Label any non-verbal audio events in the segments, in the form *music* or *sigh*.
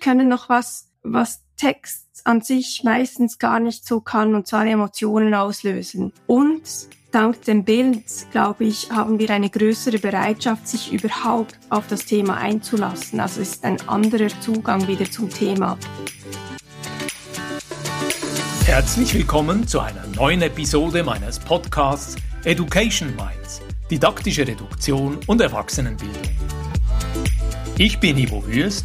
können noch was, was Text an sich meistens gar nicht so kann, und zwar Emotionen auslösen. Und dank dem Bild, glaube ich, haben wir eine größere Bereitschaft, sich überhaupt auf das Thema einzulassen. Also es ist ein anderer Zugang wieder zum Thema. Herzlich willkommen zu einer neuen Episode meines Podcasts Education Minds, didaktische Reduktion und Erwachsenenbildung. Ich bin Ivo Würst,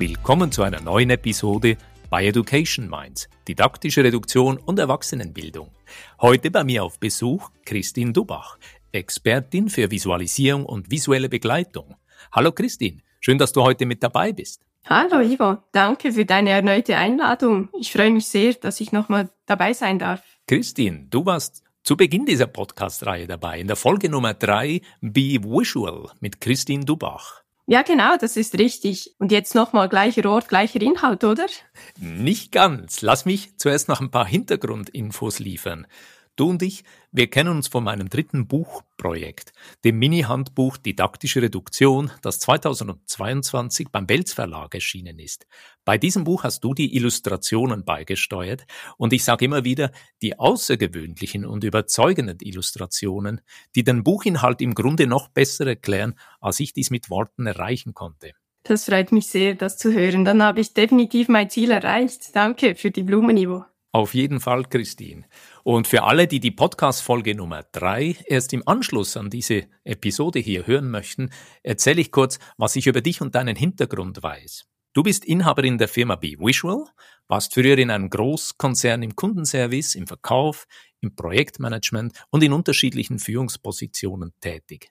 Willkommen zu einer neuen Episode bei Education Minds, didaktische Reduktion und Erwachsenenbildung. Heute bei mir auf Besuch Christine Dubach, Expertin für Visualisierung und visuelle Begleitung. Hallo Christine, schön, dass du heute mit dabei bist. Hallo Ivo, danke für deine erneute Einladung. Ich freue mich sehr, dass ich nochmal dabei sein darf. Christine, du warst zu Beginn dieser Podcast-Reihe dabei, in der Folge Nummer drei Be Visual mit Christine Dubach. Ja, genau, das ist richtig. Und jetzt nochmal gleicher Ort, gleicher Inhalt, oder? Nicht ganz. Lass mich zuerst noch ein paar Hintergrundinfos liefern. Du und ich, wir kennen uns von meinem dritten Buchprojekt, dem Mini-Handbuch Didaktische Reduktion, das 2022 beim Belz Verlag erschienen ist. Bei diesem Buch hast du die Illustrationen beigesteuert und ich sage immer wieder, die außergewöhnlichen und überzeugenden Illustrationen, die den Buchinhalt im Grunde noch besser erklären, als ich dies mit Worten erreichen konnte. Das freut mich sehr, das zu hören. Dann habe ich definitiv mein Ziel erreicht. Danke für die Blumen, Auf jeden Fall, Christine. Und für alle, die die Podcast-Folge Nummer drei erst im Anschluss an diese Episode hier hören möchten, erzähle ich kurz, was ich über dich und deinen Hintergrund weiß. Du bist Inhaberin der Firma Be Visual, warst früher in einem Großkonzern im Kundenservice, im Verkauf, im Projektmanagement und in unterschiedlichen Führungspositionen tätig.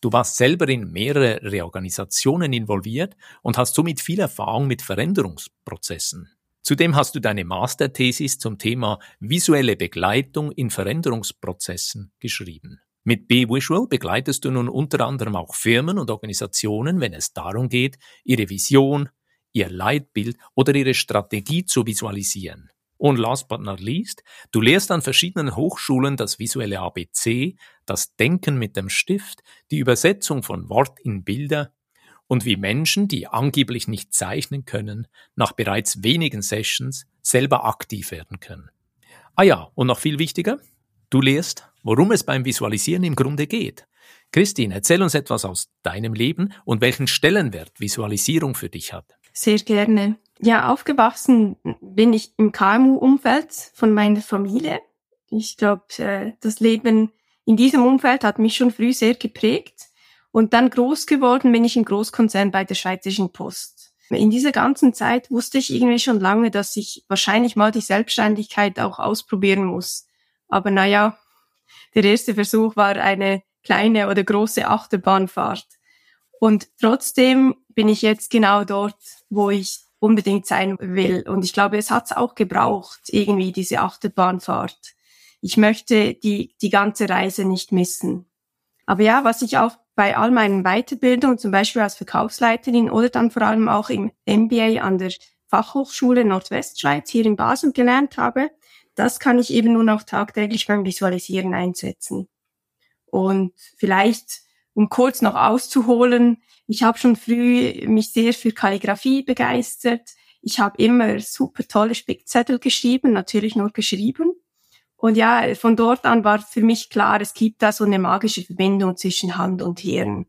Du warst selber in mehrere Reorganisationen involviert und hast somit viel Erfahrung mit Veränderungsprozessen. Zudem hast du deine Masterthesis zum Thema visuelle Begleitung in Veränderungsprozessen geschrieben. Mit B-Visual begleitest du nun unter anderem auch Firmen und Organisationen, wenn es darum geht, ihre Vision, ihr Leitbild oder ihre Strategie zu visualisieren. Und last but not least, du lehrst an verschiedenen Hochschulen das visuelle ABC, das Denken mit dem Stift, die Übersetzung von Wort in Bilder und wie Menschen, die angeblich nicht zeichnen können, nach bereits wenigen Sessions selber aktiv werden können. Ah ja, und noch viel wichtiger, du lehrst, worum es beim Visualisieren im Grunde geht. Christine, erzähl uns etwas aus deinem Leben und welchen Stellenwert Visualisierung für dich hat. Sehr gerne. Ja, aufgewachsen bin ich im KMU-Umfeld von meiner Familie. Ich glaube, äh, das Leben in diesem Umfeld hat mich schon früh sehr geprägt. Und dann groß geworden bin ich im Großkonzern bei der Schweizerischen Post. In dieser ganzen Zeit wusste ich irgendwie schon lange, dass ich wahrscheinlich mal die Selbstständigkeit auch ausprobieren muss. Aber naja, der erste Versuch war eine kleine oder große Achterbahnfahrt. Und trotzdem bin ich jetzt genau dort, wo ich unbedingt sein will. Und ich glaube, es hat es auch gebraucht, irgendwie diese Achterbahnfahrt. Ich möchte die, die ganze Reise nicht missen. Aber ja, was ich auch bei all meinen Weiterbildungen, zum Beispiel als Verkaufsleiterin oder dann vor allem auch im MBA an der Fachhochschule Nordwestschweiz hier in Basel gelernt habe, das kann ich eben nun auch tagtäglich beim Visualisieren einsetzen. Und vielleicht, um kurz noch auszuholen, ich habe schon früh mich sehr für Kalligrafie begeistert. Ich habe immer super tolle Spickzettel geschrieben, natürlich nur geschrieben. Und ja, von dort an war für mich klar, es gibt da so eine magische Verbindung zwischen Hand und Hirn.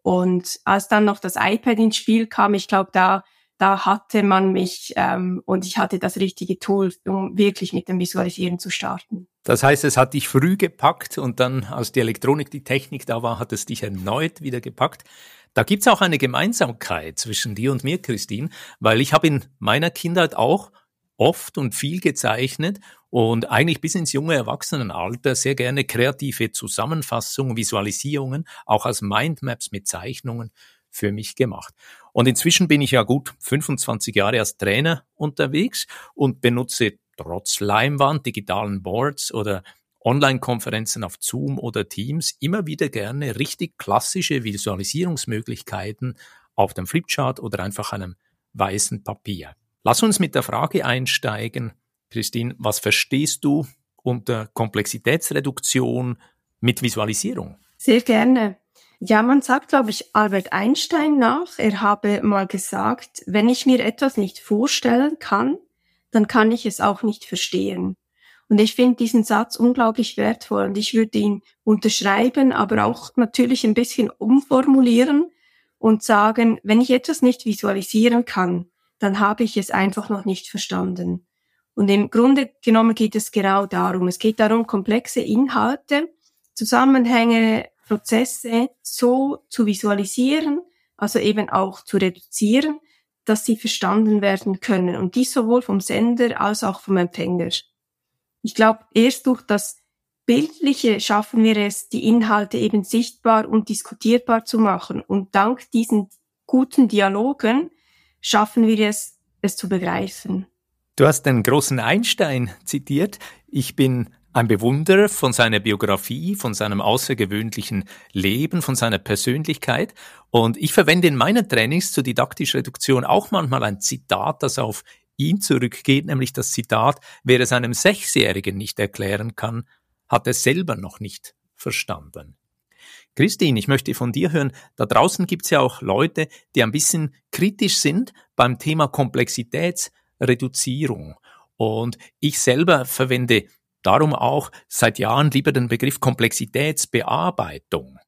Und als dann noch das iPad ins Spiel kam, ich glaube, da, da hatte man mich ähm, und ich hatte das richtige Tool, um wirklich mit dem Visualisieren zu starten. Das heißt, es hat dich früh gepackt und dann, als die Elektronik, die Technik da war, hat es dich erneut wieder gepackt. Da gibt's auch eine Gemeinsamkeit zwischen dir und mir, Christine, weil ich habe in meiner Kindheit auch oft und viel gezeichnet und eigentlich bis ins junge Erwachsenenalter sehr gerne kreative Zusammenfassungen, Visualisierungen, auch als Mindmaps mit Zeichnungen für mich gemacht. Und inzwischen bin ich ja gut 25 Jahre als Trainer unterwegs und benutze trotz Leinwand, digitalen Boards oder Online-Konferenzen auf Zoom oder Teams immer wieder gerne richtig klassische Visualisierungsmöglichkeiten auf dem Flipchart oder einfach einem weißen Papier. Lass uns mit der Frage einsteigen, Christine, was verstehst du unter Komplexitätsreduktion mit Visualisierung? Sehr gerne. Ja, man sagt, glaube ich, Albert Einstein nach. Er habe mal gesagt, wenn ich mir etwas nicht vorstellen kann, dann kann ich es auch nicht verstehen. Und ich finde diesen Satz unglaublich wertvoll und ich würde ihn unterschreiben, aber auch natürlich ein bisschen umformulieren und sagen, wenn ich etwas nicht visualisieren kann, dann habe ich es einfach noch nicht verstanden. Und im Grunde genommen geht es genau darum. Es geht darum, komplexe Inhalte, Zusammenhänge, Prozesse so zu visualisieren, also eben auch zu reduzieren, dass sie verstanden werden können. Und dies sowohl vom Sender als auch vom Empfänger. Ich glaube, erst durch das Bildliche schaffen wir es, die Inhalte eben sichtbar und diskutierbar zu machen. Und dank diesen guten Dialogen schaffen wir es, es zu begreifen. Du hast den großen Einstein zitiert. Ich bin ein Bewunderer von seiner Biografie, von seinem außergewöhnlichen Leben, von seiner Persönlichkeit. Und ich verwende in meinen Trainings zur didaktischen Reduktion auch manchmal ein Zitat, das auf ihn zurückgeht, nämlich das Zitat, wer es einem Sechsjährigen nicht erklären kann, hat es selber noch nicht verstanden. Christine, ich möchte von dir hören, da draußen gibt es ja auch Leute, die ein bisschen kritisch sind beim Thema Komplexitätsreduzierung. Und ich selber verwende darum auch seit Jahren lieber den Begriff Komplexitätsbearbeitung.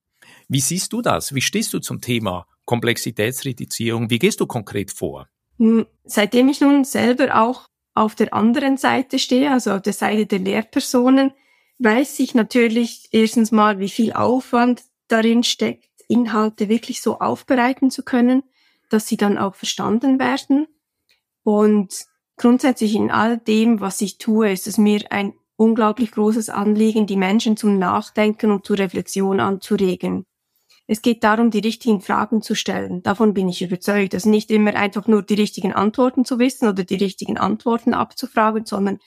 Wie siehst du das? Wie stehst du zum Thema Komplexitätsreduzierung? Wie gehst du konkret vor? Hm, seitdem ich nun selber auch auf der anderen Seite stehe, also auf der Seite der Lehrpersonen, weiß ich natürlich erstens mal, wie viel Aufwand darin steckt, Inhalte wirklich so aufbereiten zu können, dass sie dann auch verstanden werden. Und grundsätzlich in all dem, was ich tue, ist es mir ein unglaublich großes Anliegen, die Menschen zum Nachdenken und zur Reflexion anzuregen. Es geht darum, die richtigen Fragen zu stellen. Davon bin ich überzeugt. Also nicht immer einfach nur die richtigen Antworten zu wissen oder die richtigen Antworten abzufragen, sondern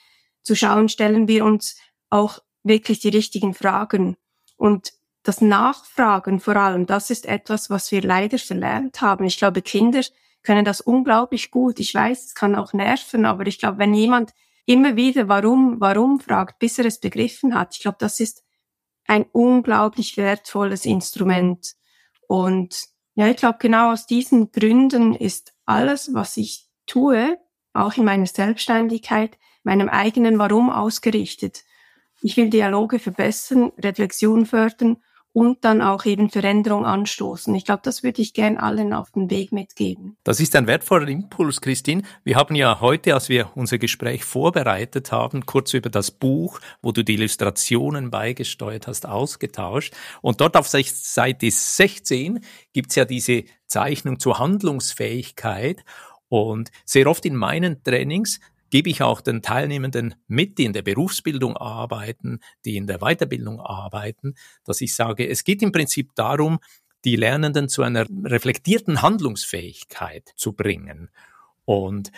zu schauen, stellen wir uns auch wirklich die richtigen Fragen. Und das Nachfragen vor allem, das ist etwas, was wir leider verlernt haben. Ich glaube, Kinder können das unglaublich gut. Ich weiß, es kann auch nerven, aber ich glaube, wenn jemand immer wieder warum, warum fragt, bis er es begriffen hat, ich glaube, das ist ein unglaublich wertvolles Instrument. Und ja, ich glaube, genau aus diesen Gründen ist alles, was ich tue, auch in meiner Selbstständigkeit, meinem eigenen Warum ausgerichtet. Ich will Dialoge verbessern, Reflexion fördern und dann auch eben Veränderung anstoßen. Ich glaube, das würde ich gern allen auf den Weg mitgeben. Das ist ein wertvoller Impuls, Christine. Wir haben ja heute, als wir unser Gespräch vorbereitet haben, kurz über das Buch, wo du die Illustrationen beigesteuert hast, ausgetauscht. Und dort auf Seite 16 gibt's ja diese Zeichnung zur Handlungsfähigkeit. Und sehr oft in meinen Trainings gebe ich auch den Teilnehmenden mit, die in der Berufsbildung arbeiten, die in der Weiterbildung arbeiten, dass ich sage, es geht im Prinzip darum, die Lernenden zu einer reflektierten Handlungsfähigkeit zu bringen. Und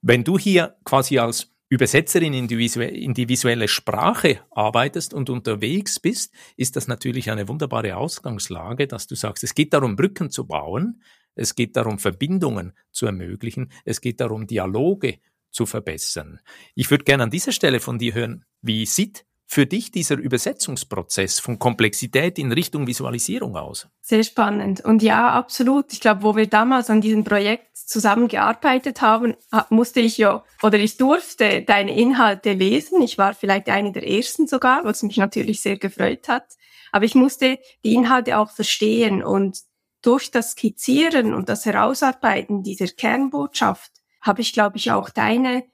wenn du hier quasi als Übersetzerin in die, in die, visuelle Sprache arbeitest und unterwegs bist, ist das natürlich eine wunderbare Ausgangslage, dass du sagst, es geht darum, Brücken zu bauen, es geht darum, Verbindungen zu ermöglichen, es geht darum, Dialoge zu verbessern. Ich würde gerne an dieser Stelle von dir hören, wie sieht für dich dieser Übersetzungsprozess von Komplexität in Richtung Visualisierung aus? Sehr spannend. Und ja, absolut. Ich glaube, wo wir damals an diesem Projekt zusammengearbeitet haben, musste ich ja, oder ich durfte deine Inhalte lesen. Ich war vielleicht eine der ersten sogar, was mich natürlich sehr gefreut hat. Aber ich musste die Inhalte auch verstehen und durch das Skizzieren und das Herausarbeiten dieser Kernbotschaft habe ich, glaube ich, auch deine,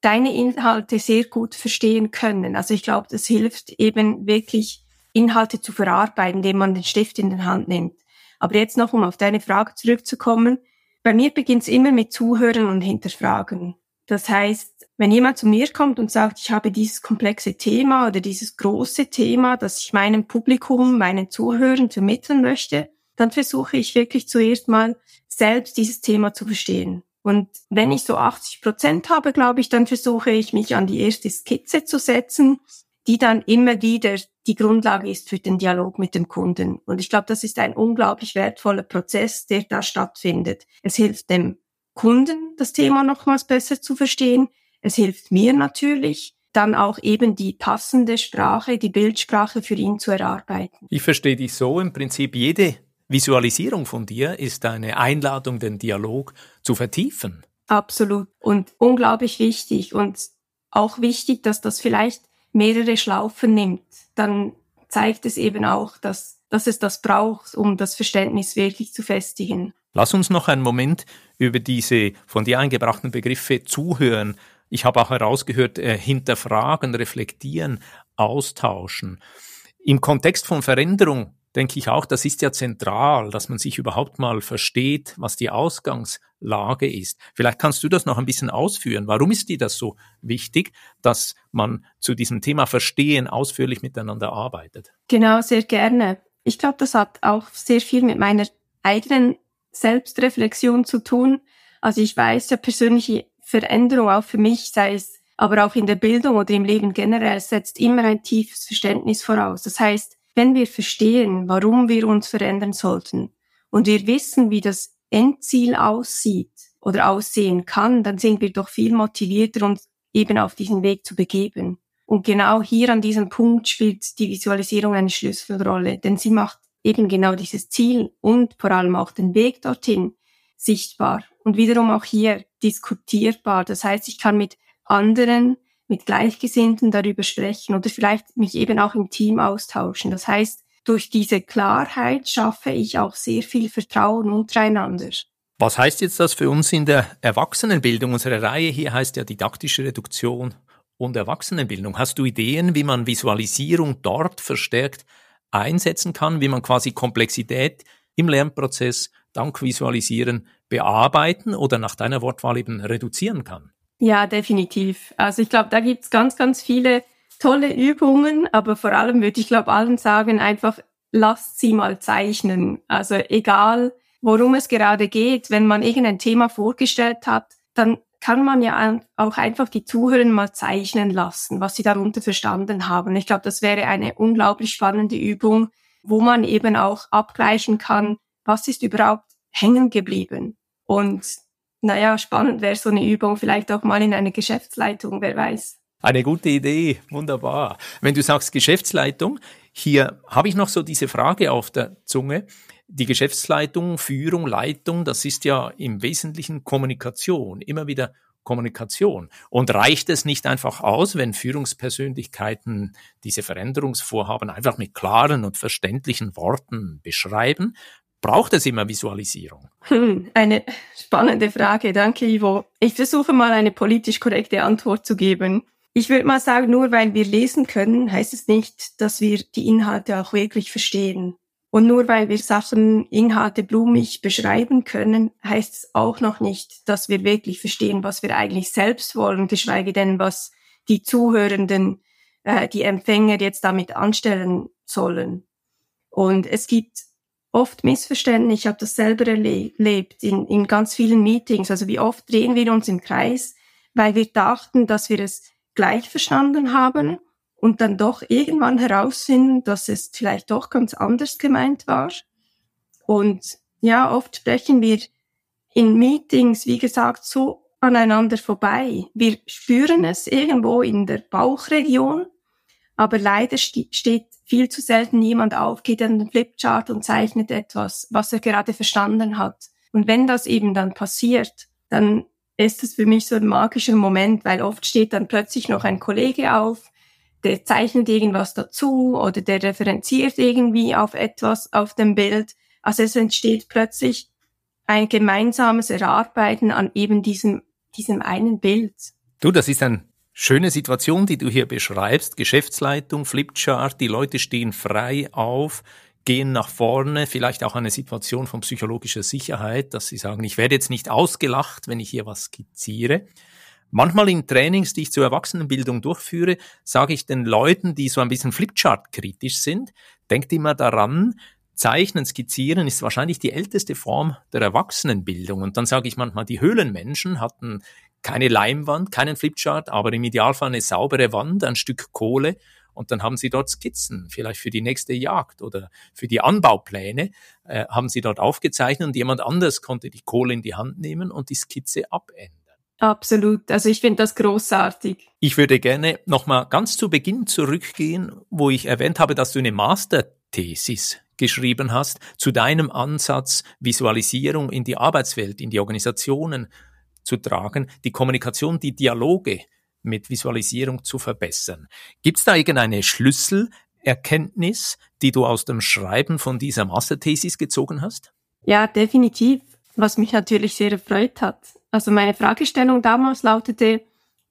deine Inhalte sehr gut verstehen können. Also ich glaube, das hilft eben wirklich, Inhalte zu verarbeiten, indem man den Stift in den Hand nimmt. Aber jetzt noch, um auf deine Frage zurückzukommen. Bei mir beginnt es immer mit Zuhören und Hinterfragen. Das heißt, wenn jemand zu mir kommt und sagt, ich habe dieses komplexe Thema oder dieses große Thema, das ich meinem Publikum, meinen Zuhörern vermitteln möchte, dann versuche ich wirklich zuerst mal selbst dieses Thema zu verstehen. Und wenn ich so 80 Prozent habe, glaube ich, dann versuche ich mich an die erste Skizze zu setzen, die dann immer wieder die Grundlage ist für den Dialog mit dem Kunden. Und ich glaube, das ist ein unglaublich wertvoller Prozess, der da stattfindet. Es hilft dem Kunden, das Thema nochmals besser zu verstehen. Es hilft mir natürlich, dann auch eben die passende Sprache, die Bildsprache für ihn zu erarbeiten. Ich verstehe dich so, im Prinzip jede Visualisierung von dir ist eine Einladung, den Dialog zu vertiefen. Absolut und unglaublich wichtig und auch wichtig, dass das vielleicht mehrere Schlaufen nimmt. Dann zeigt es eben auch, dass, dass es das braucht, um das Verständnis wirklich zu festigen. Lass uns noch einen Moment über diese von dir eingebrachten Begriffe zuhören. Ich habe auch herausgehört, äh, hinterfragen, reflektieren, austauschen. Im Kontext von Veränderung denke ich auch, das ist ja zentral, dass man sich überhaupt mal versteht, was die Ausgangslage ist. Vielleicht kannst du das noch ein bisschen ausführen. Warum ist dir das so wichtig, dass man zu diesem Thema Verstehen ausführlich miteinander arbeitet? Genau, sehr gerne. Ich glaube, das hat auch sehr viel mit meiner eigenen Selbstreflexion zu tun. Also ich weiß ja persönliche Veränderung auch für mich, sei es aber auch in der Bildung oder im Leben generell, setzt immer ein tiefes Verständnis voraus. Das heißt, wenn wir verstehen, warum wir uns verändern sollten und wir wissen, wie das Endziel aussieht oder aussehen kann, dann sind wir doch viel motivierter, uns eben auf diesen Weg zu begeben. Und genau hier an diesem Punkt spielt die Visualisierung eine Schlüsselrolle, denn sie macht eben genau dieses Ziel und vor allem auch den Weg dorthin sichtbar und wiederum auch hier diskutierbar. Das heißt, ich kann mit anderen mit Gleichgesinnten darüber sprechen oder vielleicht mich eben auch im Team austauschen. Das heißt, durch diese Klarheit schaffe ich auch sehr viel Vertrauen untereinander. Was heißt jetzt das für uns in der Erwachsenenbildung? Unsere Reihe hier heißt ja didaktische Reduktion und Erwachsenenbildung. Hast du Ideen, wie man Visualisierung dort verstärkt einsetzen kann, wie man quasi Komplexität im Lernprozess dank Visualisieren bearbeiten oder nach deiner Wortwahl eben reduzieren kann? Ja, definitiv. Also ich glaube, da gibt's ganz, ganz viele tolle Übungen, aber vor allem würde ich glaube allen sagen, einfach lasst sie mal zeichnen. Also egal, worum es gerade geht, wenn man irgendein Thema vorgestellt hat, dann kann man ja auch einfach die Zuhörer mal zeichnen lassen, was sie darunter verstanden haben. Ich glaube, das wäre eine unglaublich spannende Übung, wo man eben auch abgleichen kann, was ist überhaupt hängen geblieben. Und naja, spannend wäre so eine Übung, vielleicht auch mal in einer Geschäftsleitung, wer weiß. Eine gute Idee, wunderbar. Wenn du sagst Geschäftsleitung, hier habe ich noch so diese Frage auf der Zunge. Die Geschäftsleitung, Führung, Leitung, das ist ja im Wesentlichen Kommunikation, immer wieder Kommunikation. Und reicht es nicht einfach aus, wenn Führungspersönlichkeiten diese Veränderungsvorhaben einfach mit klaren und verständlichen Worten beschreiben, Braucht es immer Visualisierung? Hm, *laughs* eine spannende Frage. Danke, Ivo. Ich versuche mal eine politisch korrekte Antwort zu geben. Ich würde mal sagen, nur weil wir lesen können, heißt es nicht, dass wir die Inhalte auch wirklich verstehen. Und nur weil wir Sachen, Inhalte blumig beschreiben können, heißt es auch noch nicht, dass wir wirklich verstehen, was wir eigentlich selbst wollen, geschweige denn, was die Zuhörenden, äh, die Empfänger jetzt damit anstellen sollen. Und es gibt oft Missverständnis. Ich habe das selber erlebt in, in ganz vielen Meetings. Also wie oft drehen wir uns im Kreis, weil wir dachten, dass wir es gleich verstanden haben und dann doch irgendwann herausfinden, dass es vielleicht doch ganz anders gemeint war. Und ja, oft sprechen wir in Meetings, wie gesagt, so aneinander vorbei. Wir spüren es irgendwo in der Bauchregion, aber leider steht viel zu selten jemand auf, geht an den Flipchart und zeichnet etwas, was er gerade verstanden hat. Und wenn das eben dann passiert, dann ist es für mich so ein magischer Moment, weil oft steht dann plötzlich noch ein Kollege auf, der zeichnet irgendwas dazu oder der referenziert irgendwie auf etwas auf dem Bild. Also es entsteht plötzlich ein gemeinsames Erarbeiten an eben diesem, diesem einen Bild. Du, das ist ein Schöne Situation, die du hier beschreibst. Geschäftsleitung, Flipchart, die Leute stehen frei auf, gehen nach vorne, vielleicht auch eine Situation von psychologischer Sicherheit, dass sie sagen, ich werde jetzt nicht ausgelacht, wenn ich hier was skizziere. Manchmal in Trainings, die ich zur Erwachsenenbildung durchführe, sage ich den Leuten, die so ein bisschen Flipchart kritisch sind, denkt immer daran, Zeichnen, Skizzieren ist wahrscheinlich die älteste Form der Erwachsenenbildung. Und dann sage ich manchmal, die Höhlenmenschen hatten keine Leimwand, keinen Flipchart, aber im Idealfall eine saubere Wand, ein Stück Kohle und dann haben sie dort Skizzen, vielleicht für die nächste Jagd oder für die Anbaupläne, äh, haben sie dort aufgezeichnet und jemand anders konnte die Kohle in die Hand nehmen und die Skizze abändern. Absolut. Also ich finde das großartig. Ich würde gerne nochmal ganz zu Beginn zurückgehen, wo ich erwähnt habe, dass du eine Masterthesis geschrieben hast zu deinem Ansatz, Visualisierung in die Arbeitswelt, in die Organisationen zu tragen, die Kommunikation, die Dialoge mit Visualisierung zu verbessern. Gibt es da irgendeine Schlüsselerkenntnis, die du aus dem Schreiben von dieser Masterthesis gezogen hast? Ja, definitiv, was mich natürlich sehr erfreut hat. Also meine Fragestellung damals lautete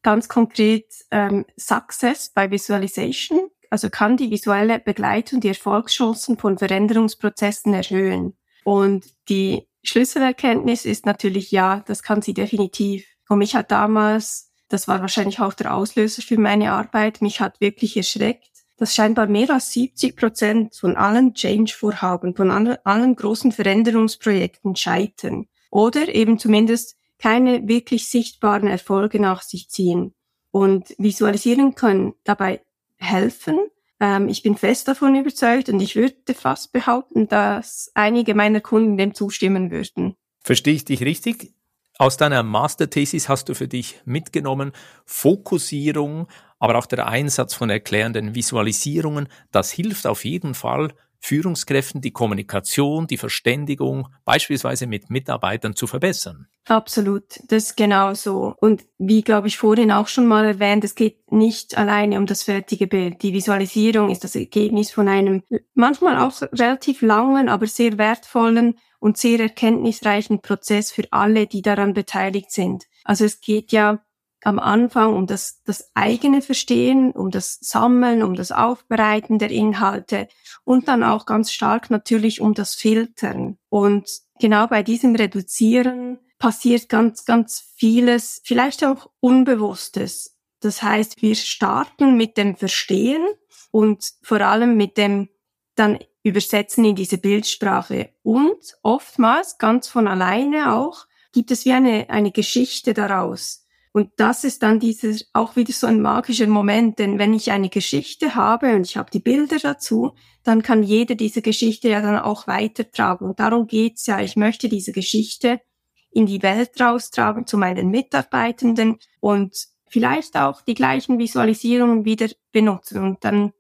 ganz konkret ähm, Success by Visualization, also kann die visuelle Begleitung die Erfolgschancen von Veränderungsprozessen erhöhen. Und die Schlüsselerkenntnis ist natürlich ja, das kann sie definitiv. Und mich hat damals das war wahrscheinlich auch der Auslöser für meine Arbeit. Mich hat wirklich erschreckt, dass scheinbar mehr als 70 Prozent von allen Change-Vorhaben, von allen großen Veränderungsprojekten scheitern oder eben zumindest keine wirklich sichtbaren Erfolge nach sich ziehen. Und visualisieren können dabei helfen. Ähm, ich bin fest davon überzeugt und ich würde fast behaupten, dass einige meiner Kunden dem zustimmen würden. Verstehe ich dich richtig? Aus deiner Masterthesis hast du für dich mitgenommen, Fokussierung, aber auch der Einsatz von erklärenden Visualisierungen, das hilft auf jeden Fall, Führungskräften die Kommunikation, die Verständigung beispielsweise mit Mitarbeitern zu verbessern. Absolut, das ist genau so. Und wie, glaube ich, vorhin auch schon mal erwähnt, es geht nicht alleine um das fertige Bild. Die Visualisierung ist das Ergebnis von einem manchmal auch relativ langen, aber sehr wertvollen und sehr erkenntnisreichen Prozess für alle, die daran beteiligt sind. Also es geht ja am Anfang um das, das eigene Verstehen, um das Sammeln, um das Aufbereiten der Inhalte und dann auch ganz stark natürlich um das Filtern. Und genau bei diesem Reduzieren passiert ganz, ganz vieles, vielleicht auch Unbewusstes. Das heißt, wir starten mit dem Verstehen und vor allem mit dem dann übersetzen in diese Bildsprache. Und oftmals, ganz von alleine auch, gibt es wie eine, eine Geschichte daraus. Und das ist dann dieser, auch wieder so ein magischer Moment, denn wenn ich eine Geschichte habe und ich habe die Bilder dazu, dann kann jeder diese Geschichte ja dann auch weitertragen. Und darum geht's ja. Ich möchte diese Geschichte in die Welt raustragen zu meinen Mitarbeitenden und vielleicht auch die gleichen Visualisierungen wieder benutzen. Und dann,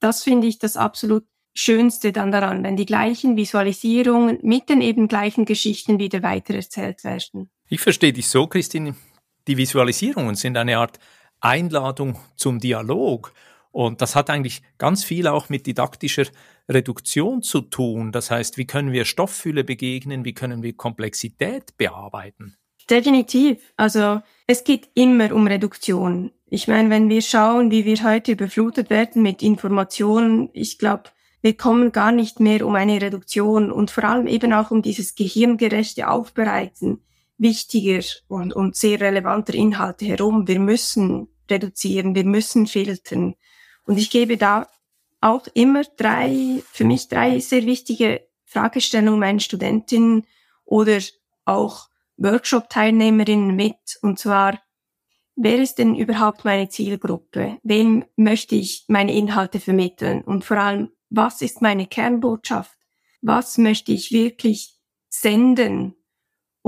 das finde ich das absolut Schönste dann daran, wenn die gleichen Visualisierungen mit den eben gleichen Geschichten wieder weitererzählt werden. Ich verstehe dich so, Christine. Die Visualisierungen sind eine Art Einladung zum Dialog. Und das hat eigentlich ganz viel auch mit didaktischer Reduktion zu tun. Das heißt, wie können wir Stofffülle begegnen? Wie können wir Komplexität bearbeiten? Definitiv. Also es geht immer um Reduktion. Ich meine, wenn wir schauen, wie wir heute überflutet werden mit Informationen, ich glaube, wir kommen gar nicht mehr um eine Reduktion und vor allem eben auch um dieses gehirngerechte Aufbereiten wichtiger und, und sehr relevanter Inhalte herum. Wir müssen reduzieren, wir müssen filtern. Und ich gebe da auch immer drei, für mich drei sehr wichtige Fragestellungen meinen Studentinnen oder auch Workshop-Teilnehmerinnen mit. Und zwar, wer ist denn überhaupt meine Zielgruppe? Wem möchte ich meine Inhalte vermitteln? Und vor allem, was ist meine Kernbotschaft? Was möchte ich wirklich senden?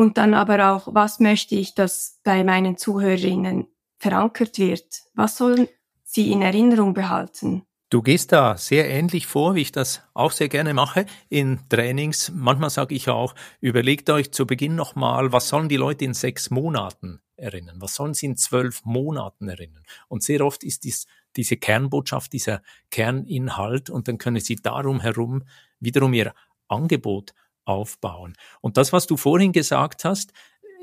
Und dann aber auch, was möchte ich, dass bei meinen Zuhörerinnen verankert wird? Was sollen sie in Erinnerung behalten? Du gehst da sehr ähnlich vor, wie ich das auch sehr gerne mache in Trainings. Manchmal sage ich auch, überlegt euch zu Beginn nochmal, was sollen die Leute in sechs Monaten erinnern? Was sollen sie in zwölf Monaten erinnern? Und sehr oft ist dies diese Kernbotschaft, dieser Kerninhalt und dann können Sie darum herum wiederum Ihr Angebot aufbauen. Und das, was du vorhin gesagt hast,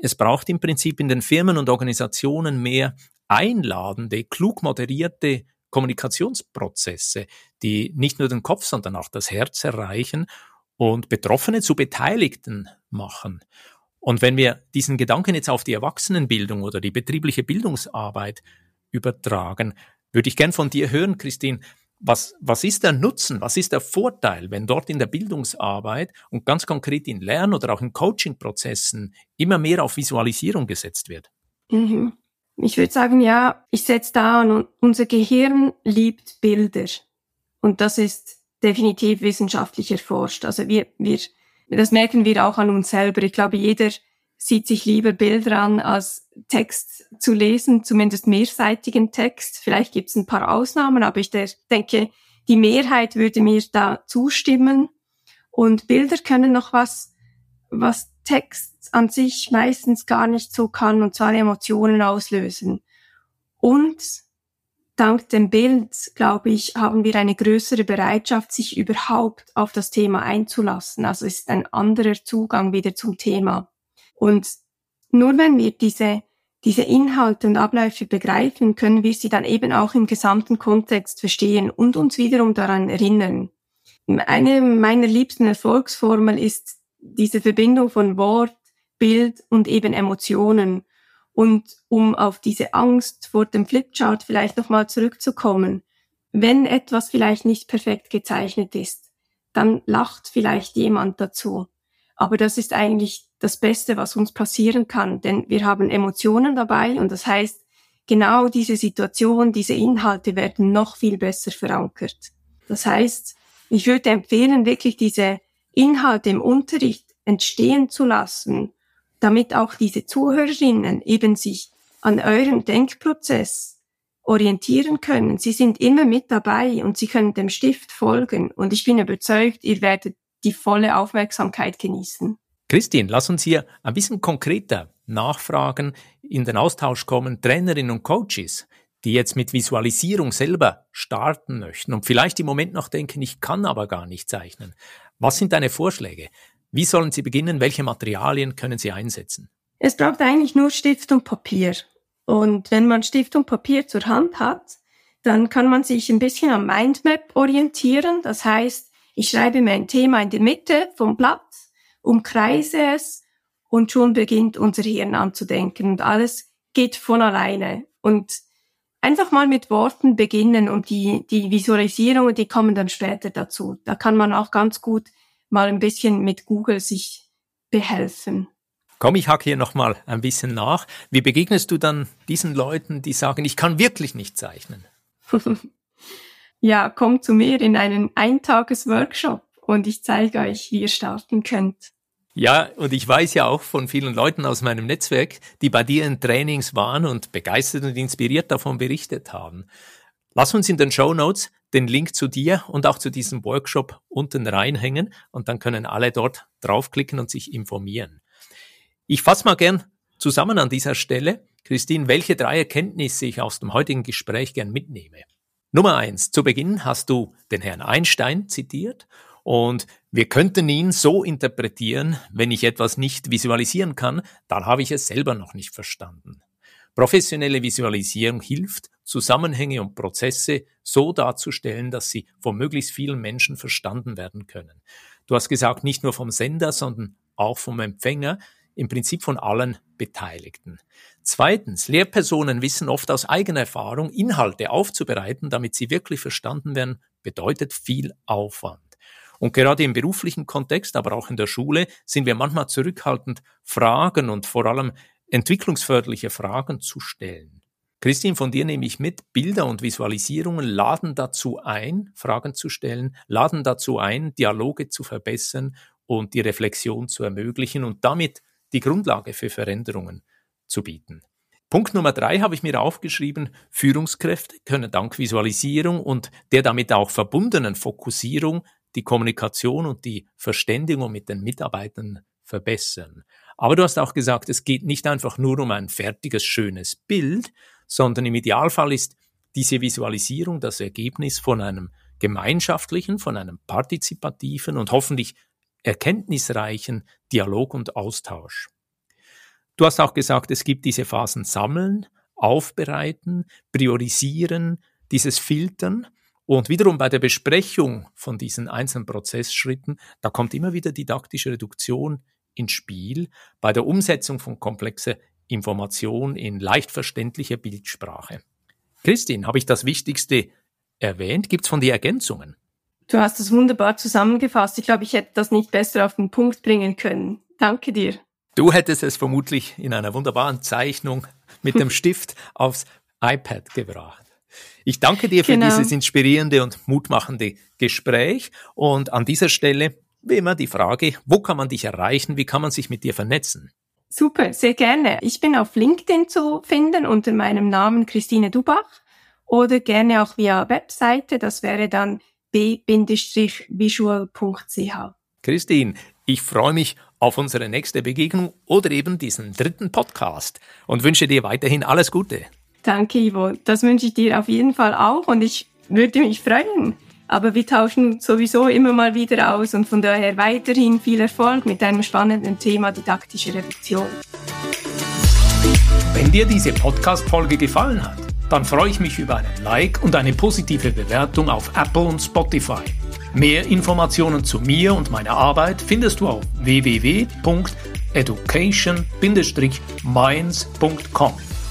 es braucht im Prinzip in den Firmen und Organisationen mehr einladende, klug moderierte Kommunikationsprozesse, die nicht nur den Kopf, sondern auch das Herz erreichen und Betroffene zu Beteiligten machen. Und wenn wir diesen Gedanken jetzt auf die Erwachsenenbildung oder die betriebliche Bildungsarbeit übertragen, würde ich gern von dir hören, Christine. Was, was ist der Nutzen, was ist der Vorteil, wenn dort in der Bildungsarbeit und ganz konkret in Lern- oder auch in Coaching-Prozessen immer mehr auf Visualisierung gesetzt wird? Mhm. Ich würde sagen, ja, ich setze da an, unser Gehirn liebt Bilder. Und das ist definitiv wissenschaftlich erforscht. Also wir, wir, das merken wir auch an uns selber. Ich glaube, jeder sieht sich lieber Bilder an, als Text zu lesen, zumindest mehrseitigen Text. Vielleicht gibt es ein paar Ausnahmen, aber ich denke, die Mehrheit würde mir da zustimmen. Und Bilder können noch was, was Text an sich meistens gar nicht so kann, und zwar Emotionen auslösen. Und dank dem Bild, glaube ich, haben wir eine größere Bereitschaft, sich überhaupt auf das Thema einzulassen. Also es ist ein anderer Zugang wieder zum Thema. Und nur wenn wir diese, diese Inhalte und Abläufe begreifen, können wir sie dann eben auch im gesamten Kontext verstehen und uns wiederum daran erinnern. Eine meiner liebsten Erfolgsformel ist diese Verbindung von Wort, Bild und eben Emotionen. Und um auf diese Angst vor dem Flipchart vielleicht nochmal zurückzukommen, wenn etwas vielleicht nicht perfekt gezeichnet ist, dann lacht vielleicht jemand dazu. Aber das ist eigentlich das Beste, was uns passieren kann, denn wir haben Emotionen dabei und das heißt, genau diese Situation, diese Inhalte werden noch viel besser verankert. Das heißt, ich würde empfehlen, wirklich diese Inhalte im Unterricht entstehen zu lassen, damit auch diese Zuhörerinnen eben sich an eurem Denkprozess orientieren können. Sie sind immer mit dabei und sie können dem Stift folgen. Und ich bin überzeugt, ihr werdet die volle Aufmerksamkeit genießen. Christine, lass uns hier ein bisschen konkreter nachfragen, in den Austausch kommen, Trainerinnen und Coaches, die jetzt mit Visualisierung selber starten möchten und vielleicht im Moment noch denken, ich kann aber gar nicht zeichnen. Was sind deine Vorschläge? Wie sollen sie beginnen? Welche Materialien können sie einsetzen? Es braucht eigentlich nur Stift und Papier. Und wenn man Stift und Papier zur Hand hat, dann kann man sich ein bisschen am Mindmap orientieren. Das heißt, ich schreibe mir ein Thema in die Mitte vom Blatt, umkreise es und schon beginnt unser Hirn anzudenken und alles geht von alleine. Und einfach mal mit Worten beginnen und die, die Visualisierungen, die kommen dann später dazu. Da kann man auch ganz gut mal ein bisschen mit Google sich behelfen. Komm, ich hake hier nochmal ein bisschen nach. Wie begegnest du dann diesen Leuten, die sagen, ich kann wirklich nicht zeichnen? *laughs* ja, kommt zu mir in einen Eintages-Workshop und ich zeige euch, wie ihr starten könnt. Ja, und ich weiß ja auch von vielen Leuten aus meinem Netzwerk, die bei dir in Trainings waren und begeistert und inspiriert davon berichtet haben. Lass uns in den Show Notes den Link zu dir und auch zu diesem Workshop unten reinhängen und dann können alle dort draufklicken und sich informieren. Ich fasse mal gern zusammen an dieser Stelle, Christine, welche drei Erkenntnisse ich aus dem heutigen Gespräch gern mitnehme. Nummer eins. Zu Beginn hast du den Herrn Einstein zitiert und wir könnten ihn so interpretieren, wenn ich etwas nicht visualisieren kann, dann habe ich es selber noch nicht verstanden. Professionelle Visualisierung hilft, Zusammenhänge und Prozesse so darzustellen, dass sie von möglichst vielen Menschen verstanden werden können. Du hast gesagt, nicht nur vom Sender, sondern auch vom Empfänger, im Prinzip von allen Beteiligten. Zweitens, Lehrpersonen wissen oft aus eigener Erfahrung, Inhalte aufzubereiten, damit sie wirklich verstanden werden, bedeutet viel Aufwand. Und gerade im beruflichen Kontext, aber auch in der Schule, sind wir manchmal zurückhaltend, Fragen und vor allem entwicklungsförderliche Fragen zu stellen. Christine, von dir nehme ich mit, Bilder und Visualisierungen laden dazu ein, Fragen zu stellen, laden dazu ein, Dialoge zu verbessern und die Reflexion zu ermöglichen und damit die Grundlage für Veränderungen zu bieten. Punkt Nummer drei habe ich mir aufgeschrieben, Führungskräfte können dank Visualisierung und der damit auch verbundenen Fokussierung die Kommunikation und die Verständigung mit den Mitarbeitern verbessern. Aber du hast auch gesagt, es geht nicht einfach nur um ein fertiges, schönes Bild, sondern im Idealfall ist diese Visualisierung das Ergebnis von einem gemeinschaftlichen, von einem partizipativen und hoffentlich erkenntnisreichen Dialog und Austausch. Du hast auch gesagt, es gibt diese Phasen sammeln, aufbereiten, priorisieren, dieses Filtern und wiederum bei der Besprechung von diesen einzelnen Prozessschritten, da kommt immer wieder didaktische Reduktion ins Spiel bei der Umsetzung von komplexer Information in leicht verständlicher Bildsprache. Christine, habe ich das Wichtigste erwähnt. Gibt es von dir Ergänzungen? Du hast das wunderbar zusammengefasst. Ich glaube, ich hätte das nicht besser auf den Punkt bringen können. Danke dir. Du hättest es vermutlich in einer wunderbaren Zeichnung mit dem *laughs* Stift aufs iPad gebracht. Ich danke dir für genau. dieses inspirierende und mutmachende Gespräch und an dieser Stelle wie immer die Frage, wo kann man dich erreichen, wie kann man sich mit dir vernetzen? Super, sehr gerne. Ich bin auf LinkedIn zu finden unter meinem Namen Christine Dubach oder gerne auch via Webseite, das wäre dann b-visual.ch. Christine, ich freue mich auf unsere nächste Begegnung oder eben diesen dritten Podcast und wünsche dir weiterhin alles Gute. Danke, Ivo. Das wünsche ich dir auf jeden Fall auch und ich würde mich freuen. Aber wir tauschen sowieso immer mal wieder aus und von daher weiterhin viel Erfolg mit einem spannenden Thema didaktische Reduktion. Wenn dir diese Podcast-Folge gefallen hat, dann freue ich mich über einen Like und eine positive Bewertung auf Apple und Spotify. Mehr Informationen zu mir und meiner Arbeit findest du auf www.education-minds.com